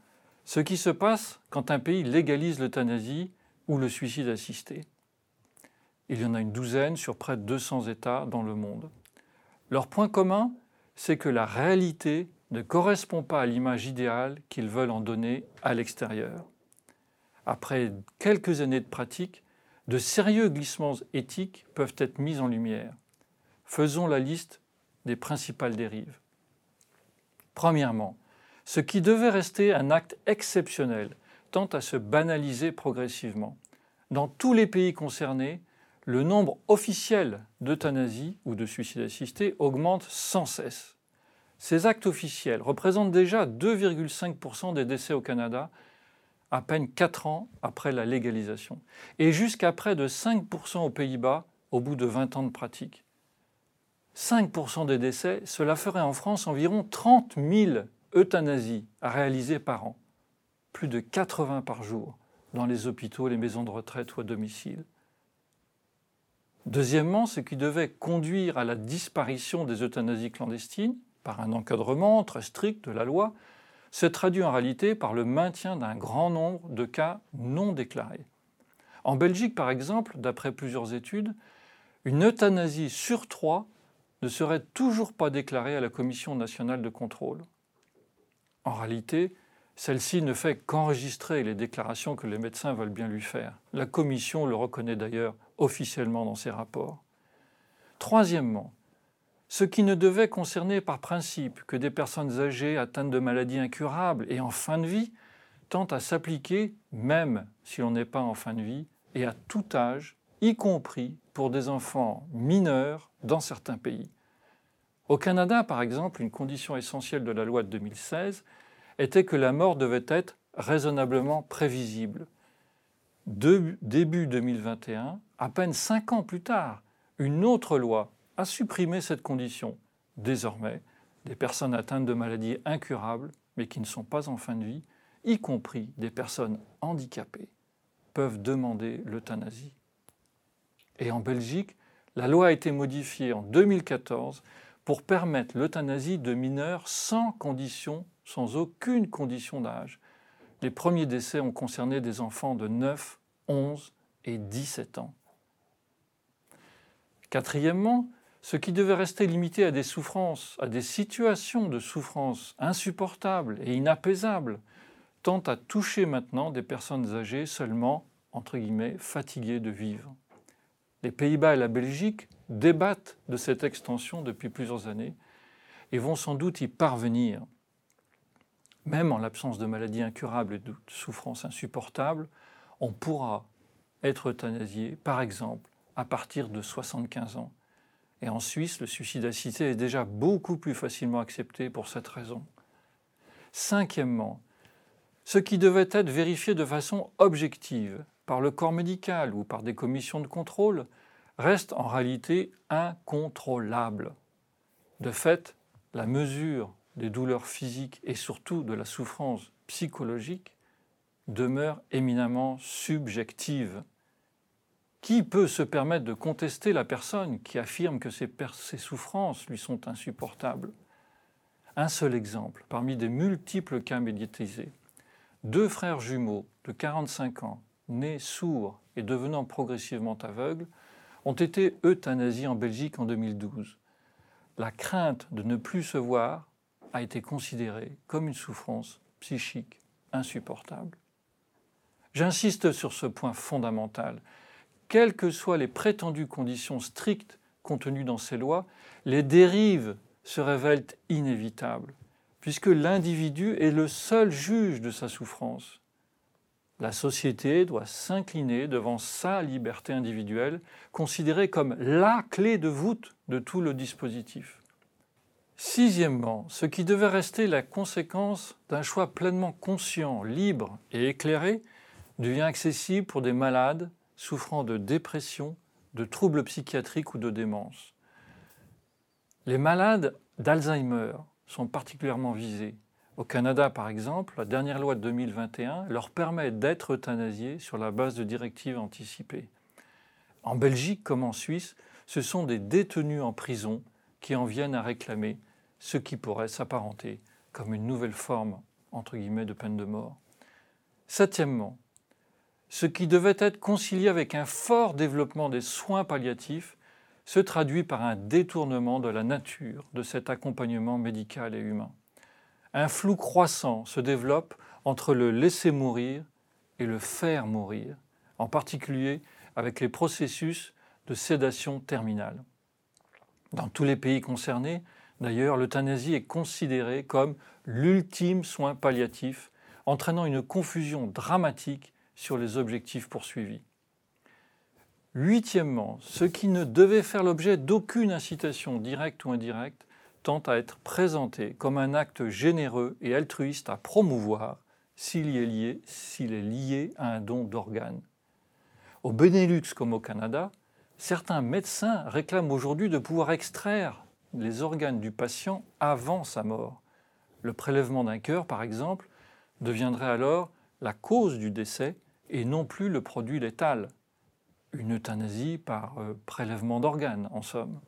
ce qui se passe quand un pays légalise l'euthanasie ou le suicide assisté. Il y en a une douzaine sur près de 200 États dans le monde. Leur point commun, c'est que la réalité ne correspond pas à l'image idéale qu'ils veulent en donner à l'extérieur. Après quelques années de pratique, de sérieux glissements éthiques peuvent être mis en lumière. Faisons la liste des principales dérives. Premièrement, ce qui devait rester un acte exceptionnel tend à se banaliser progressivement. Dans tous les pays concernés, le nombre officiel d'euthanasie ou de suicide assisté augmente sans cesse. Ces actes officiels représentent déjà 2,5% des décès au Canada à peine 4 ans après la légalisation, et jusqu'à près de 5% aux Pays-Bas au bout de 20 ans de pratique. 5% des décès, cela ferait en France environ 30 000 euthanasies à réaliser par an, plus de 80 par jour dans les hôpitaux, les maisons de retraite ou à domicile. Deuxièmement, ce qui devait conduire à la disparition des euthanasies clandestines, par un encadrement très strict de la loi, se traduit en réalité par le maintien d'un grand nombre de cas non déclarés. En Belgique, par exemple, d'après plusieurs études, une euthanasie sur trois ne serait toujours pas déclarée à la Commission nationale de contrôle. En réalité, celle-ci ne fait qu'enregistrer les déclarations que les médecins veulent bien lui faire. La Commission le reconnaît d'ailleurs officiellement dans ses rapports. Troisièmement, ce qui ne devait concerner par principe que des personnes âgées atteintes de maladies incurables et en fin de vie, tend à s'appliquer même si l'on n'est pas en fin de vie et à tout âge, y compris pour des enfants mineurs dans certains pays. Au Canada, par exemple, une condition essentielle de la loi de 2016 était que la mort devait être raisonnablement prévisible. début 2021, à peine cinq ans plus tard, une autre loi a supprimé cette condition. Désormais, des personnes atteintes de maladies incurables, mais qui ne sont pas en fin de vie, y compris des personnes handicapées, peuvent demander l'euthanasie. Et en Belgique, la loi a été modifiée en 2014 pour permettre l'euthanasie de mineurs sans condition, sans aucune condition d'âge. Les premiers décès ont concerné des enfants de 9, 11 et 17 ans. Quatrièmement, ce qui devait rester limité à des souffrances, à des situations de souffrance insupportables et inapaisables, tend à toucher maintenant des personnes âgées seulement, entre guillemets, fatiguées de vivre. Les Pays-Bas et la Belgique débattent de cette extension depuis plusieurs années et vont sans doute y parvenir. Même en l'absence de maladies incurables et de souffrances insupportables, on pourra être euthanasié, par exemple, à partir de 75 ans. Et en Suisse, le suicide assisté est déjà beaucoup plus facilement accepté pour cette raison. Cinquièmement, ce qui devait être vérifié de façon objective par le corps médical ou par des commissions de contrôle reste en réalité incontrôlable. De fait, la mesure des douleurs physiques et surtout de la souffrance psychologique demeure éminemment subjective. Qui peut se permettre de contester la personne qui affirme que ses, souffrances lui sont insupportables? Un seul exemple, parmi des multiples cas médiatisés deux frères jumeaux de 45 ans, nés sourds et devenant progressivement aveugles, ont été euthanasiés en Belgique en 2012. La crainte de ne plus se voir a été considérée comme une souffrance psychique insupportable. J'insiste sur ce point fondamental. Quelles que soient les prétendues conditions strictes contenues dans ces lois, les dérives se révèlent inévitables puisque l'individu est le seul juge de sa souffrance. La société doit s'incliner devant sa liberté individuelle, considérée comme la clé de voûte de tout le dispositif. Sixièmement, ce qui devait rester la conséquence d'un choix pleinement conscient, libre et éclairé devient accessible pour des malades souffrant de dépression, de troubles psychiatriques ou de démence. Les malades d'Alzheimer, sont particulièrement visés. Au Canada, par exemple, la dernière loi de 2021 leur permet d'être euthanasiés sur la base de directives anticipées. En Belgique comme en Suisse, ce sont des détenus en prison qui en viennent à réclamer ce qui pourrait s'apparenter comme une nouvelle forme, de peine de mort. Septièmement, ce qui devait être concilié avec un fort développement des soins palliatifs se traduit par un détournement de la nature de cet accompagnement médical et humain. Un flou croissant se développe entre le laisser mourir et le faire mourir, en particulier avec les processus de sédation terminale. Dans tous les pays concernés, d'ailleurs, l'euthanasie est considérée comme l'ultime soin palliatif, entraînant une confusion dramatique sur les objectifs poursuivis. Huitièmement, ce qui ne devait faire l'objet d'aucune incitation directe ou indirecte tend à être présenté comme un acte généreux et altruiste à promouvoir s'il est lié, est lié à un don d'organes. Au Benelux comme au Canada, certains médecins réclament aujourd'hui de pouvoir extraire les organes du patient avant sa mort. Le prélèvement d'un cœur, par exemple, deviendrait alors la cause du décès et non plus le produit létal une euthanasie par euh, prélèvement d'organes, en somme.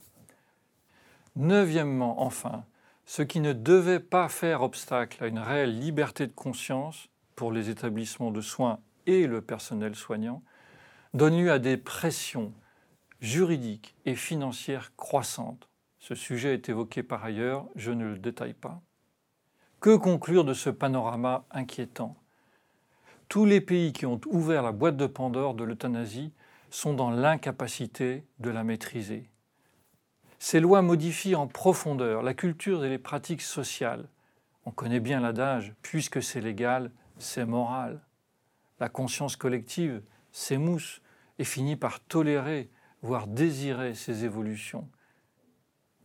Neuvièmement, enfin, ce qui ne devait pas faire obstacle à une réelle liberté de conscience pour les établissements de soins et le personnel soignant, donne lieu à des pressions juridiques et financières croissantes. Ce sujet est évoqué par ailleurs, je ne le détaille pas. Que conclure de ce panorama inquiétant? Tous les pays qui ont ouvert la boîte de Pandore de l'euthanasie sont dans l'incapacité de la maîtriser. Ces lois modifient en profondeur la culture et les pratiques sociales. On connaît bien l'adage, puisque c'est légal, c'est moral. La conscience collective s'émousse et finit par tolérer, voire désirer ces évolutions.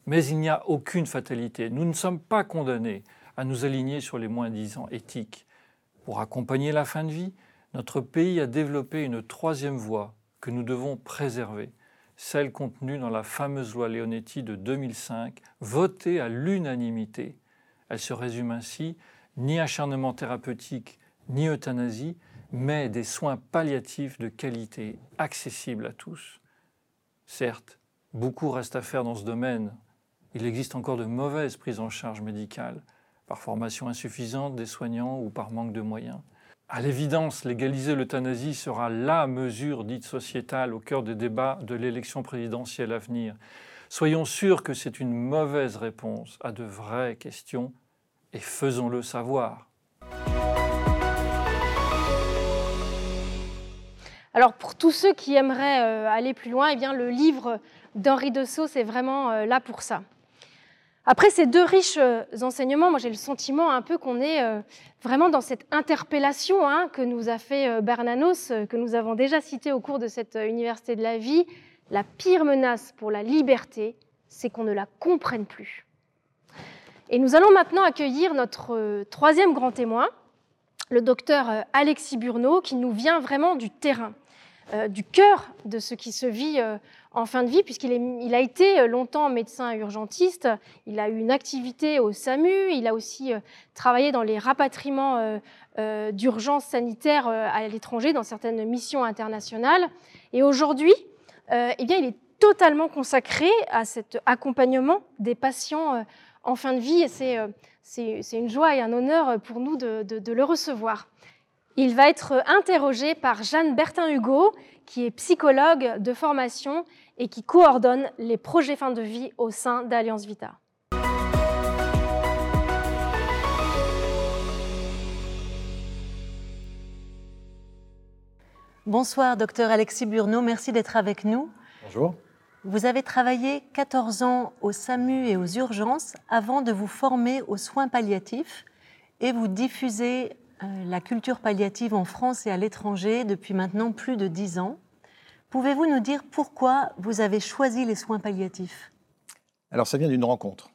Mais il n'y a aucune fatalité. Nous ne sommes pas condamnés à nous aligner sur les moins-disants éthiques. Pour accompagner la fin de vie, notre pays a développé une troisième voie que nous devons préserver, celle contenue dans la fameuse loi Leonetti de 2005, votée à l'unanimité. Elle se résume ainsi ni acharnement thérapeutique, ni euthanasie, mais des soins palliatifs de qualité accessibles à tous. Certes, Beaucoup reste à faire dans ce domaine. Il existe encore de mauvaises prises en charge médicales, par formation insuffisante des soignants ou par manque de moyens. À l'évidence, légaliser l'euthanasie sera la mesure dite sociétale au cœur des débats de l'élection présidentielle à venir. Soyons sûrs que c'est une mauvaise réponse à de vraies questions et faisons-le savoir. Alors pour tous ceux qui aimeraient euh, aller plus loin, eh bien, le livre d'Henri Dessau, c'est vraiment euh, là pour ça. Après ces deux riches euh, enseignements, moi j'ai le sentiment un peu qu'on est vraiment dans cette interpellation hein, que nous a fait Bernanos, que nous avons déjà cité au cours de cette université de la vie. La pire menace pour la liberté, c'est qu'on ne la comprenne plus. Et nous allons maintenant accueillir notre troisième grand témoin, le docteur Alexis Burneau, qui nous vient vraiment du terrain. Euh, du cœur de ce qui se vit euh, en fin de vie, puisqu'il a été euh, longtemps médecin urgentiste, il a eu une activité au SAMU, il a aussi travaillé dans les rapatriements d'urgence sanitaire à l'étranger, dans certaines missions internationales. Et aujourd'hui, eh bien, il est totalement consacré à cet accompagnement des patients en fin de vie, et c'est une joie et un honneur pour nous de le recevoir. Il va être interrogé par Jeanne Bertin-Hugo, qui est psychologue de formation et qui coordonne les projets fin de vie au sein d'Alliance Vita. Bonsoir, docteur Alexis Burneau, merci d'être avec nous. Bonjour. Vous avez travaillé 14 ans au SAMU et aux urgences avant de vous former aux soins palliatifs et vous diffusez la culture palliative en France et à l'étranger depuis maintenant plus de dix ans. Pouvez-vous nous dire pourquoi vous avez choisi les soins palliatifs? Alors ça vient d'une rencontre.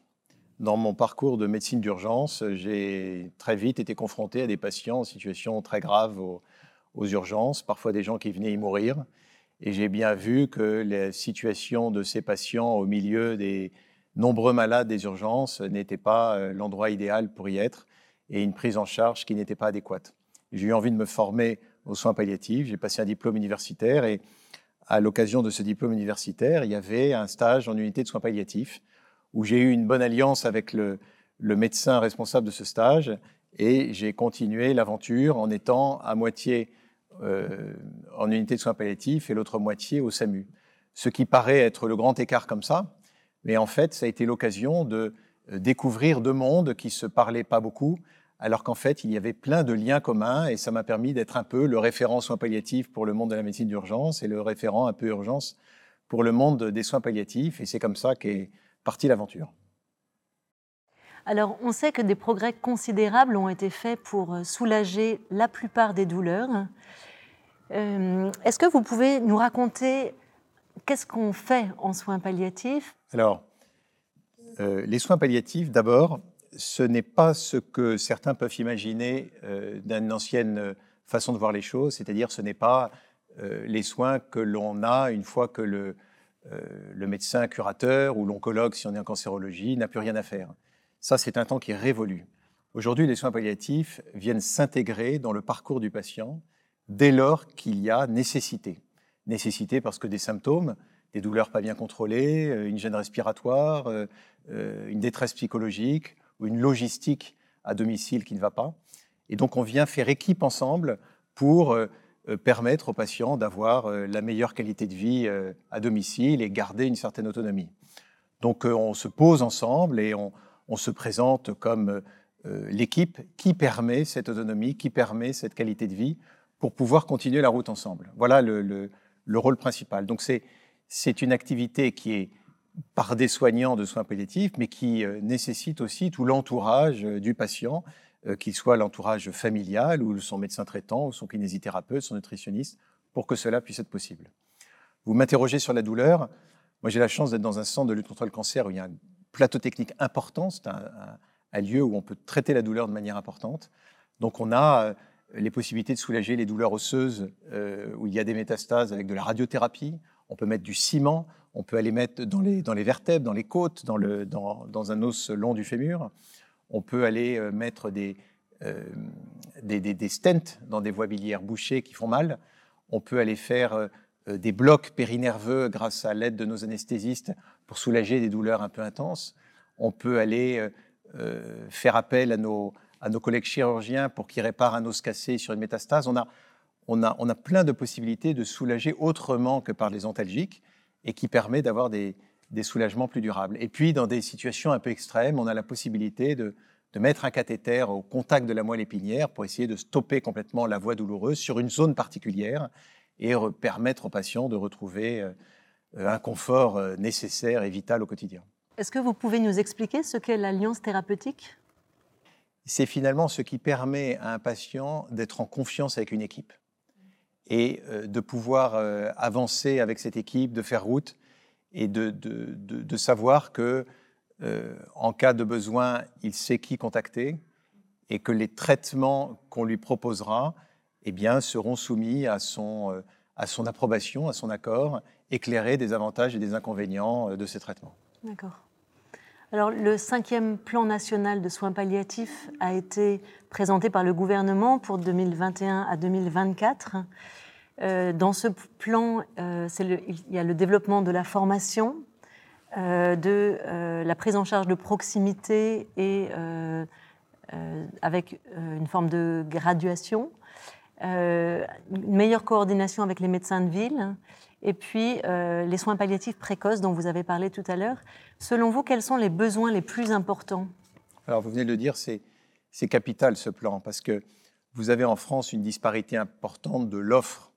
Dans mon parcours de médecine d'urgence, j'ai très vite été confronté à des patients en situation très grave aux, aux urgences, parfois des gens qui venaient y mourir. Et j'ai bien vu que la situation de ces patients au milieu des nombreux malades des urgences n'était pas euh, l'endroit idéal pour y être et une prise en charge qui n'était pas adéquate. J'ai eu envie de me former aux soins palliatifs, j'ai passé un diplôme universitaire et à l'occasion de ce diplôme universitaire, il y avait un stage en unité de soins palliatifs où j'ai eu une bonne alliance avec le, médecin responsable de ce stage et j'ai continué l'aventure en étant à moitié euh, en unité de soins palliatifs et l'autre moitié au SAMU. Ce qui paraît être le grand écart comme ça, mais en fait, ça a été l'occasion de découvrir deux mondes qui se parlaient pas beaucoup alors qu'en fait, il y avait plein de liens communs et ça m'a permis d'être un peu le référent soins palliatifs pour le monde de la médecine d'urgence et le référent un peu urgence pour le monde des soins palliatifs. Et c'est comme ça qu'est partie l'aventure. Alors, on sait que des progrès considérables ont été faits pour euh, soulager la plupart des douleurs. Euh, est-ce que vous pouvez nous raconter qu'est-ce qu'on fait en soins palliatifs? Alors, euh, les soins palliatifs, d'abord, ce n'est pas ce que certains peuvent imaginer euh, d'une ancienne façon de voir les choses, c'est-à-dire ce n'est pas euh, les soins que l'on a une fois que le, euh, le médecin curateur ou l'oncologue, si on est en cancérologie, n'a plus rien à faire. Ça, c'est un temps qui est révolu. Aujourd'hui, les soins palliatifs viennent s'intégrer dans le parcours du patient dès lors qu'il y a nécessité. Nécessité parce que des symptômes, des douleurs pas bien contrôlées, une gêne respiratoire, une détresse psychologique, ou une logistique à domicile qui ne va pas. Et donc on vient faire équipe ensemble pour euh, euh, permettre aux patients d'avoir euh, la meilleure qualité de vie à domicile et garder une certaine autonomie. Donc on se pose ensemble et on, se présente comme l'équipe qui permet cette autonomie, qui permet cette qualité de vie pour pouvoir continuer la route ensemble. Voilà le, le rôle principal. Donc c'est une activité qui est par des soignants de soins palliatifs, mais qui euh, nécessite aussi tout l'entourage euh, du patient, euh, qu'il soit l'entourage familial ou son médecin traitant ou son kinésithérapeute, son nutritionniste, pour que cela puisse être possible. Vous m'interrogez sur la douleur. Moi, j'ai la chance d'être dans un centre de lutte contre le cancer où il y a un plateau technique important. C'est un, lieu où on peut traiter la douleur de manière importante. Donc, on a les possibilités de soulager les douleurs osseuses où il y a des métastases avec de la radiothérapie. On peut mettre du ciment, on peut aller mettre dans les, dans les vertèbres, dans les côtes, dans, le, dans, un os long du fémur. On peut aller euh, mettre euh, des, des, stents dans des voies biliaires bouchées qui font mal. On peut aller faire des blocs périnerveux grâce à l'aide de nos anesthésistes pour soulager des douleurs un peu intenses. On peut aller faire appel à nos, à nos collègues chirurgiens pour qu'ils réparent un os cassé sur une métastase. On a, on a, on a plein de possibilités de soulager autrement que par les antalgiques et qui permet d'avoir des, des soulagements plus durables. Et puis, dans des situations un peu extrêmes, on a la possibilité de, de mettre un cathéter au contact de la moelle épinière pour essayer de stopper complètement la voie douloureuse sur une zone particulière et permettre aux patients de retrouver euh, un confort euh, nécessaire et vital au quotidien. Est-ce que vous pouvez nous expliquer ce qu'est l'alliance thérapeutique? C'est finalement ce qui permet à un patient d'être en confiance avec une équipe et euh, de pouvoir avancer avec cette équipe, de faire route et de, de, de, savoir que euh, en cas de besoin, il sait qui contacter et que les traitements qu'on lui proposera eh bien, seront soumis à son, euh, à son approbation, à son accord, éclairés des avantages et des inconvénients euh, de ces traitements. D'accord. Alors, le cinquième plan national de soins palliatifs a été présenté par le gouvernement pour 2021 à 2024. Euh, dans ce plan, euh, il y a le développement de la formation, euh, de la prise en charge de proximité et avec une forme de graduation, une meilleure coordination avec les médecins de ville, et puis les soins palliatifs précoces dont vous avez parlé tout à l'heure. Selon vous, quels sont les besoins les plus importants? Alors, vous venez de le dire, c'est capital ce plan, parce que vous avez en France une disparité importante de l'offre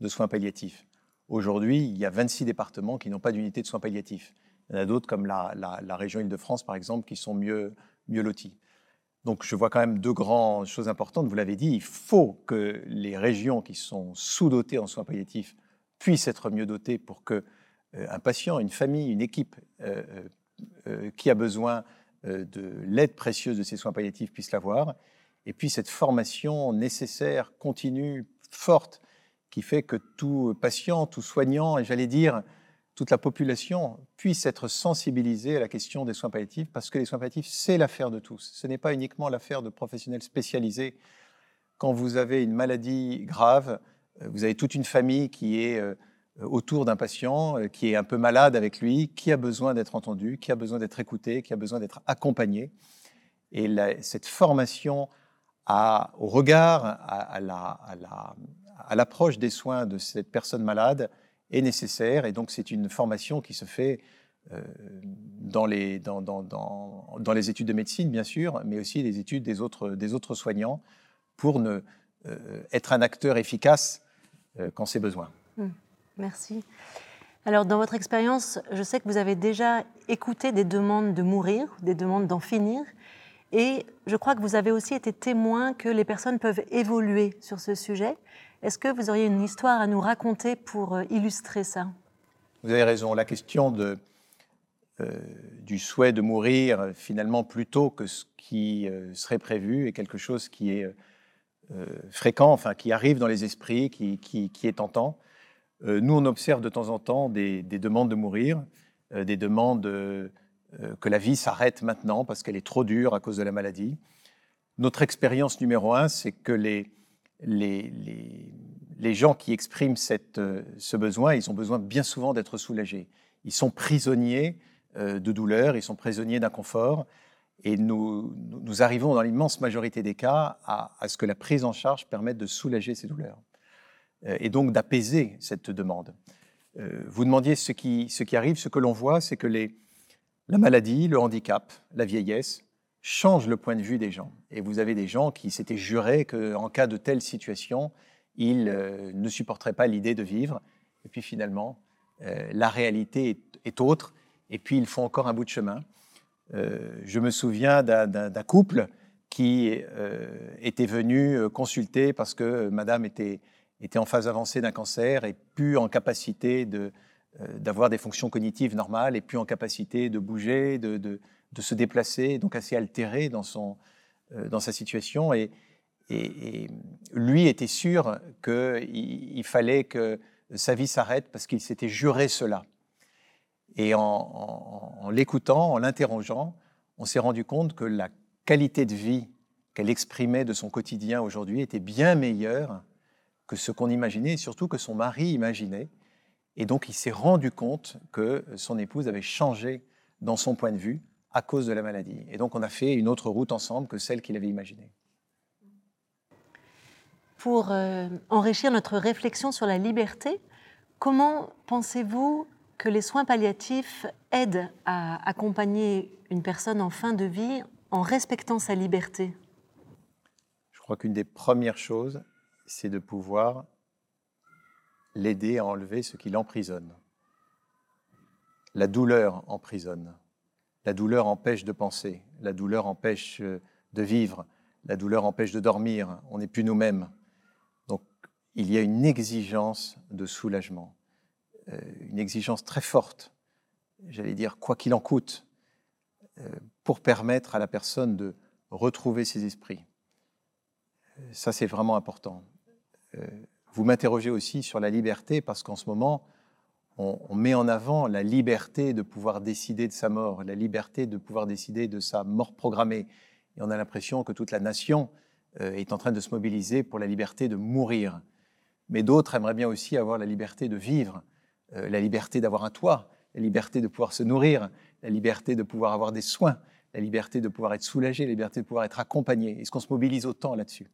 de soins palliatifs. Aujourd'hui, il y a 26 départements qui n'ont pas d'unité de soins palliatifs. Il y en a d'autres, comme la, région Île-de-France, par exemple, qui sont mieux lotis. Donc je vois quand même deux grandes choses importantes. Vous l'avez dit, il faut que les régions qui sont sous-dotées en soins palliatifs puissent être mieux dotées pour que euh, un patient, une famille, une équipe euh, euh, qui a besoin de l'aide précieuse de ces soins palliatifs puisse l'avoir. Et puis cette formation nécessaire, continue, forte qui fait que tout patient, tout soignant, et j'allais dire toute la population puisse être sensibilisée à la question des soins palliatifs, parce que les soins palliatifs, c'est l'affaire de tous. Ce n'est pas uniquement l'affaire de professionnels spécialisés. Quand vous avez une maladie grave, vous avez toute une famille qui est euh, autour d'un patient, euh, qui est un peu malade avec lui, qui a besoin d'être entendu, qui a besoin d'être écouté, qui a besoin d'être accompagné. Et cette formation au regard, à, la, à l'approche des soins de cette personne malade est nécessaire. Et donc, c'est une formation qui se fait euh, dans, les, études de médecine, bien sûr, mais aussi les études des autres, soignants pour ne, euh, être un acteur efficace euh, quand c'est besoin. Hum, merci. Alors, dans votre expérience, je sais que vous avez déjà écouté des demandes de mourir, des demandes d'en finir. Et je crois que vous avez aussi été témoin que les personnes peuvent évoluer sur ce sujet. Est-ce que vous auriez une histoire à nous raconter pour euh, illustrer ça? Vous avez raison. La question de, euh, du souhait de mourir, finalement, plutôt que ce qui euh, serait prévu, est quelque chose qui est fréquent, enfin, qui arrive dans les esprits, qui, qui, est tentant. nous, on observe de temps en temps des, des demandes de mourir, des demandes que la vie s'arrête maintenant parce qu'elle est trop dure à cause de la maladie. Notre expérience numéro un, c'est que les, les, les, gens qui expriment cette, euh, ce besoin, ils ont besoin bien souvent d'être soulagés. Ils sont prisonniers euh, de douleur, ils sont prisonniers d'inconfort. Et nous, arrivons dans l'immense majorité des cas à, ce que la prise en charge permette de soulager ces douleurs euh, et donc d'apaiser cette demande. Vous demandiez ce qui, ce qui arrive, ce que l'on voit, c'est que les, la maladie, le handicap, la vieillesse change le point de vue des gens. Et vous avez des gens qui s'étaient jurés qu'en cas de telle situation, ils euh, ne supporteraient pas l'idée de vivre. Et puis finalement, euh, la réalité est, autre. Et puis ils font encore un bout de chemin. Euh, je me souviens d'un couple qui était venu consulter parce que madame était, était en phase avancée d'un cancer et plus en capacité de, d'avoir des fonctions cognitives normales et plus en capacité de bouger, de, de se déplacer, donc assez altéré dans, son, euh, dans sa situation. Et, lui était sûr qu'il il fallait que sa vie s'arrête parce qu'il s'était juré cela. Et en, l'écoutant, en l'interrogeant, on s'est rendu compte que la qualité de vie qu'elle exprimait de son quotidien aujourd'hui était bien meilleure que ce qu'on imaginait, et surtout que son mari imaginait. Et donc, il s'est rendu compte que son épouse avait changé dans son point de vue à cause de la maladie. Et donc, on a fait une autre route ensemble que celle qu'il avait imaginée. Pour euh, enrichir notre réflexion sur la liberté, comment pensez-vous que les soins palliatifs aident à accompagner une personne en fin de vie en respectant sa liberté Je crois qu'une des premières choses, c'est de pouvoir l'aider à enlever ce qui l'emprisonne. La douleur emprisonne. La douleur empêche de penser. La douleur empêche euh, de vivre. La douleur empêche de dormir. On n'est plus nous-mêmes. Donc, il y a une exigence de soulagement. Euh, une exigence très forte, j'allais dire quoi qu'il en coûte, euh, pour permettre à la personne de retrouver ses esprits. Ça, c'est vraiment important. Vous m'interrogez aussi sur la liberté parce qu'en ce moment, on, met en avant la liberté de pouvoir décider de sa mort, la liberté de pouvoir décider de sa mort programmée. Et on a l'impression que toute la nation euh, est en train de se mobiliser pour la liberté de mourir. Mais d'autres aimeraient bien aussi avoir la liberté de vivre, euh, la liberté d'avoir un toit, la liberté de pouvoir se nourrir, la liberté de pouvoir avoir des soins, la liberté de pouvoir être soulagé, la liberté de pouvoir être accompagné. Est-ce qu'on se mobilise autant là-dessus?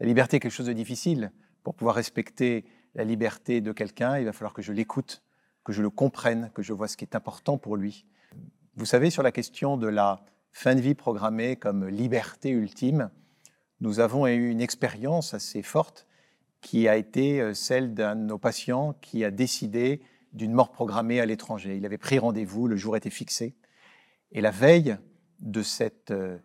La liberté est quelque chose de difficile. Pour pouvoir respecter la liberté de quelqu'un, il va falloir que je l'écoute, que je le comprenne, que je vois ce qui est important pour lui. Vous savez, sur la question de la fin de vie programmée comme liberté ultime, nous avons eu une expérience assez forte qui a été euh, celle d'un de nos patients qui a décidé d'une mort programmée à l'étranger. Il avait pris rendez-vous, le jour était fixé. Et la veille de cette, euh,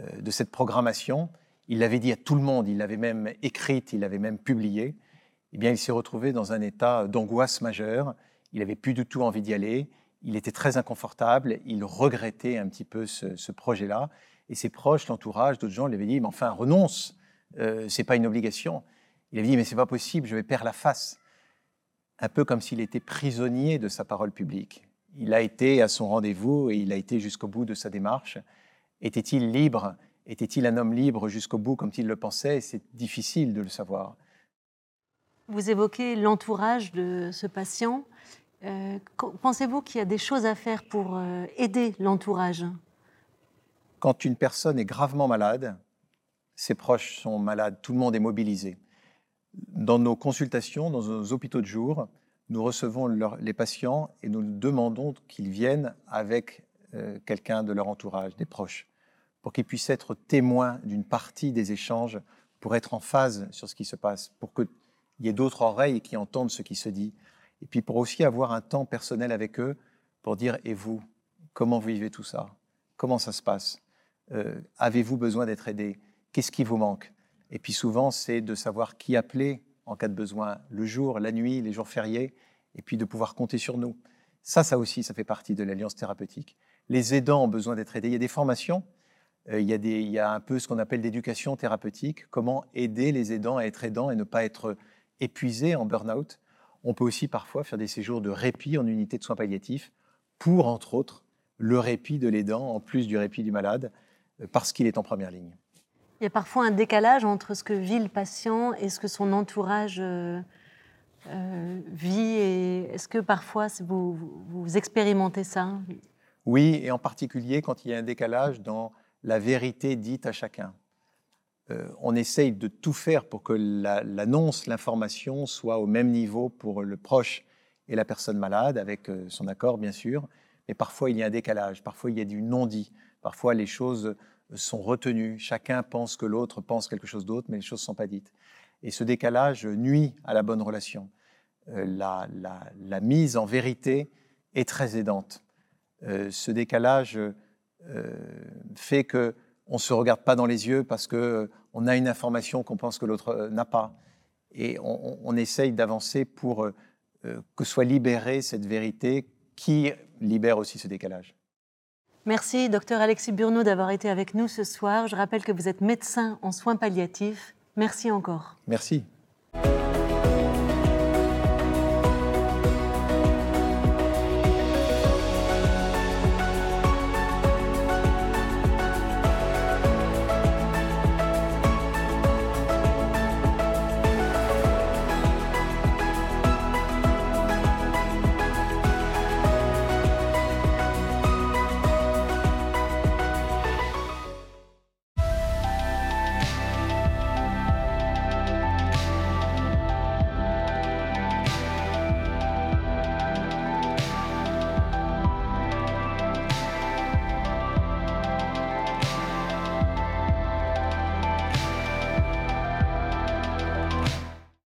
euh, de cette programmation, il l'avait dit à tout le monde, il l'avait même écrite, il l'avait même publié, eh bien, il s'est retrouvé dans un état d'angoisse majeure. Il n'avait plus du tout envie d'y aller. Il était très inconfortable. Il regrettait un petit peu ce, projet-là. Et ses proches, l'entourage, d'autres gens lui avaient dit, mais enfin, renonce. Euh, c'est pas une obligation. Il avait dit, mais c'est pas possible, je vais perdre la face. Un peu comme s'il était prisonnier de sa parole publique. Il a été à son rendez-vous et il a été jusqu'au bout de sa démarche. Était-il libre? Était-il un homme libre jusqu'au bout comme il le pensait? C'est difficile de le savoir. Vous évoquez l'entourage de ce patient. Euh, pensez-vous qu'il y a des choses à faire pour euh, aider l'entourage? Quand une personne est gravement malade, ses proches sont malades, tout le monde est mobilisé. Dans nos consultations, dans nos hôpitaux de jour, nous recevons les patients et nous demandons qu'ils viennent avec euh, quelqu'un de leur entourage, des proches pour qu'ils puissent être témoins d'une partie des échanges, pour être en phase sur ce qui se passe, pour qu'il y ait d'autres oreilles qui entendent ce qui se dit, et puis pour aussi avoir un temps personnel avec eux, pour dire, et vous, comment vous vivez tout ça? Comment ça se passe? Euh, Avez-vous besoin d'être aidé? Qu'est-ce qui vous manque? Et puis souvent, c'est de savoir qui appeler en cas de besoin, le jour, la nuit, les jours fériés, et puis de pouvoir compter sur nous. Ça, ça aussi, ça fait partie de l'alliance thérapeutique. Les aidants ont besoin d'être aidés. Il y a des formations euh, il, y a un peu ce qu'on appelle l'éducation thérapeutique, comment aider les aidants à être aidants et ne pas être épuisés en burn-out. On peut aussi parfois faire des séjours de répit en unité de soins palliatifs pour, entre autres, le répit de l'aidant en plus du répit du malade, euh, parce qu'il est en première ligne. Il y a parfois un décalage entre ce que vit le patient et ce que son entourage euh, vit. Et est-ce que parfois vous, expérimentez ça? Oui, et en particulier quand il y a un décalage dans la vérité dite à chacun. Euh, on essaye de tout faire pour que l'annonce, l'information soit au même niveau pour le proche et la personne malade, avec euh, son accord bien sûr, mais parfois il y a un décalage, parfois il y a du non-dit, parfois les choses sont retenues, chacun pense que l'autre pense quelque chose d'autre, mais les choses ne sont pas dites. Et ce décalage nuit à la bonne relation. Euh, la, mise en vérité est très aidante. ce décalage euh, fait que on se regarde pas dans les yeux parce que euh, on a une information qu'on pense que l'autre euh, n'a pas. Et on, essaye d'avancer pour que soit libérée cette vérité qui libère aussi ce décalage. Merci, docteur Alexis Burneau, d'avoir été avec nous ce soir. Je rappelle que vous êtes médecin en soins palliatifs. Merci encore. Merci.